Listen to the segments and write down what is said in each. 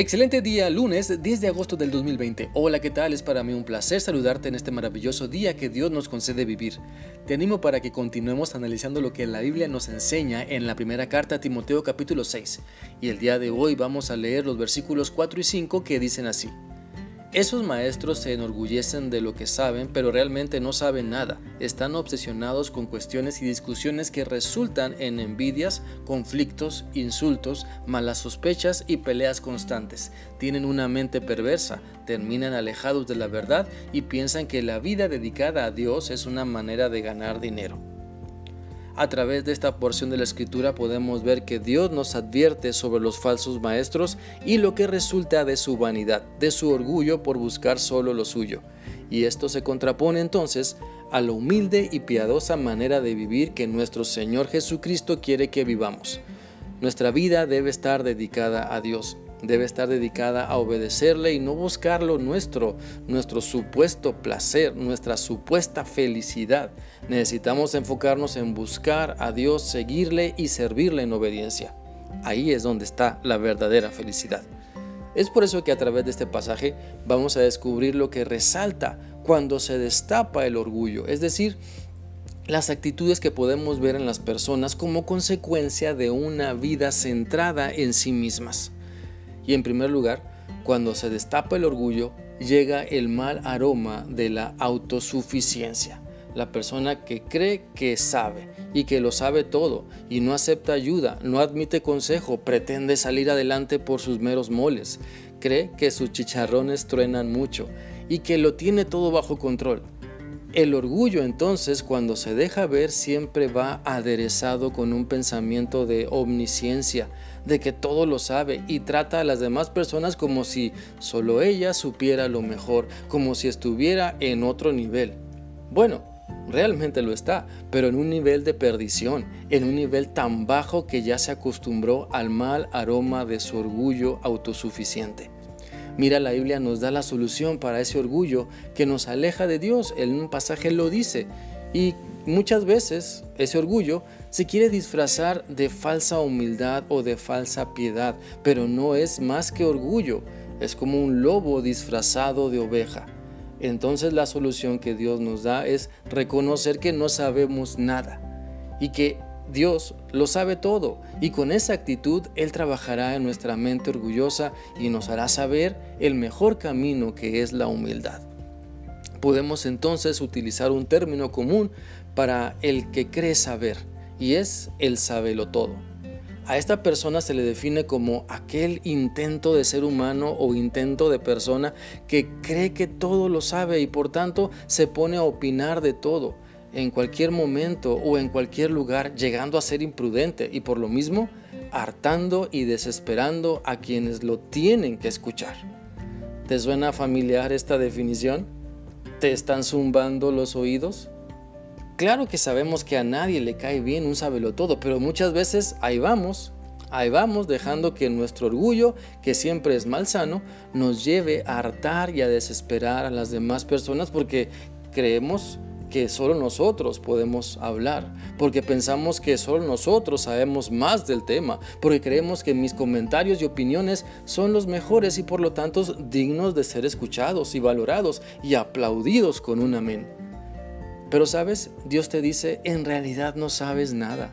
Excelente día, lunes 10 de agosto del 2020. Hola, ¿qué tal? Es para mí un placer saludarte en este maravilloso día que Dios nos concede vivir. Te animo para que continuemos analizando lo que la Biblia nos enseña en la primera carta a Timoteo capítulo 6. Y el día de hoy vamos a leer los versículos 4 y 5 que dicen así. Esos maestros se enorgullecen de lo que saben, pero realmente no saben nada. Están obsesionados con cuestiones y discusiones que resultan en envidias, conflictos, insultos, malas sospechas y peleas constantes. Tienen una mente perversa, terminan alejados de la verdad y piensan que la vida dedicada a Dios es una manera de ganar dinero. A través de esta porción de la escritura podemos ver que Dios nos advierte sobre los falsos maestros y lo que resulta de su vanidad, de su orgullo por buscar solo lo suyo. Y esto se contrapone entonces a la humilde y piadosa manera de vivir que nuestro Señor Jesucristo quiere que vivamos. Nuestra vida debe estar dedicada a Dios debe estar dedicada a obedecerle y no buscar lo nuestro, nuestro supuesto placer, nuestra supuesta felicidad. Necesitamos enfocarnos en buscar a Dios, seguirle y servirle en obediencia. Ahí es donde está la verdadera felicidad. Es por eso que a través de este pasaje vamos a descubrir lo que resalta cuando se destapa el orgullo, es decir, las actitudes que podemos ver en las personas como consecuencia de una vida centrada en sí mismas. Y en primer lugar, cuando se destapa el orgullo, llega el mal aroma de la autosuficiencia. La persona que cree que sabe y que lo sabe todo y no acepta ayuda, no admite consejo, pretende salir adelante por sus meros moles, cree que sus chicharrones truenan mucho y que lo tiene todo bajo control. El orgullo entonces cuando se deja ver siempre va aderezado con un pensamiento de omnisciencia, de que todo lo sabe y trata a las demás personas como si solo ella supiera lo mejor, como si estuviera en otro nivel. Bueno, realmente lo está, pero en un nivel de perdición, en un nivel tan bajo que ya se acostumbró al mal aroma de su orgullo autosuficiente. Mira, la Biblia nos da la solución para ese orgullo que nos aleja de Dios. En un pasaje lo dice. Y muchas veces ese orgullo se quiere disfrazar de falsa humildad o de falsa piedad, pero no es más que orgullo. Es como un lobo disfrazado de oveja. Entonces la solución que Dios nos da es reconocer que no sabemos nada y que Dios lo sabe todo y con esa actitud Él trabajará en nuestra mente orgullosa y nos hará saber el mejor camino que es la humildad. Podemos entonces utilizar un término común para el que cree saber y es el sabelo todo. A esta persona se le define como aquel intento de ser humano o intento de persona que cree que todo lo sabe y por tanto se pone a opinar de todo en cualquier momento o en cualquier lugar, llegando a ser imprudente y por lo mismo hartando y desesperando a quienes lo tienen que escuchar. ¿Te suena familiar esta definición? ¿Te están zumbando los oídos? Claro que sabemos que a nadie le cae bien un sabelo todo, pero muchas veces ahí vamos, ahí vamos dejando que nuestro orgullo, que siempre es malsano, nos lleve a hartar y a desesperar a las demás personas porque creemos que solo nosotros podemos hablar, porque pensamos que solo nosotros sabemos más del tema, porque creemos que mis comentarios y opiniones son los mejores y por lo tanto dignos de ser escuchados y valorados y aplaudidos con un amén. Pero sabes, Dios te dice, en realidad no sabes nada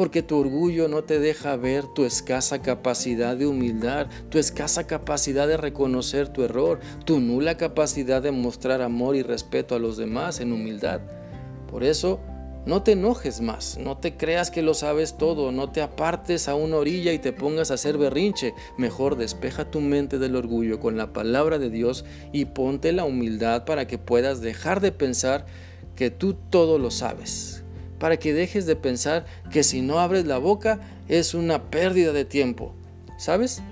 porque tu orgullo no te deja ver tu escasa capacidad de humildad, tu escasa capacidad de reconocer tu error, tu nula capacidad de mostrar amor y respeto a los demás en humildad. Por eso, no te enojes más, no te creas que lo sabes todo, no te apartes a una orilla y te pongas a hacer berrinche. Mejor despeja tu mente del orgullo con la palabra de Dios y ponte la humildad para que puedas dejar de pensar que tú todo lo sabes, para que dejes de pensar que si no abres la boca es una pérdida de tiempo. ¿Sabes?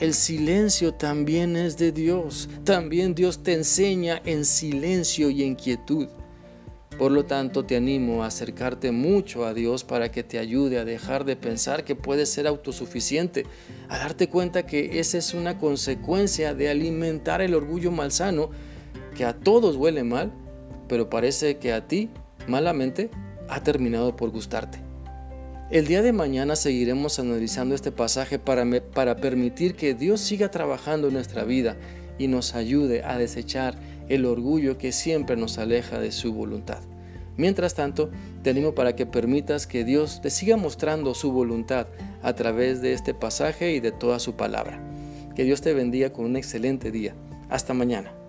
El silencio también es de Dios. También Dios te enseña en silencio y en quietud. Por lo tanto, te animo a acercarte mucho a Dios para que te ayude a dejar de pensar que puedes ser autosuficiente, a darte cuenta que esa es una consecuencia de alimentar el orgullo malsano que a todos huele mal, pero parece que a ti, malamente, ha terminado por gustarte. El día de mañana seguiremos analizando este pasaje para, para permitir que Dios siga trabajando en nuestra vida y nos ayude a desechar el orgullo que siempre nos aleja de su voluntad. Mientras tanto, te animo para que permitas que Dios te siga mostrando su voluntad a través de este pasaje y de toda su palabra. Que Dios te bendiga con un excelente día. Hasta mañana.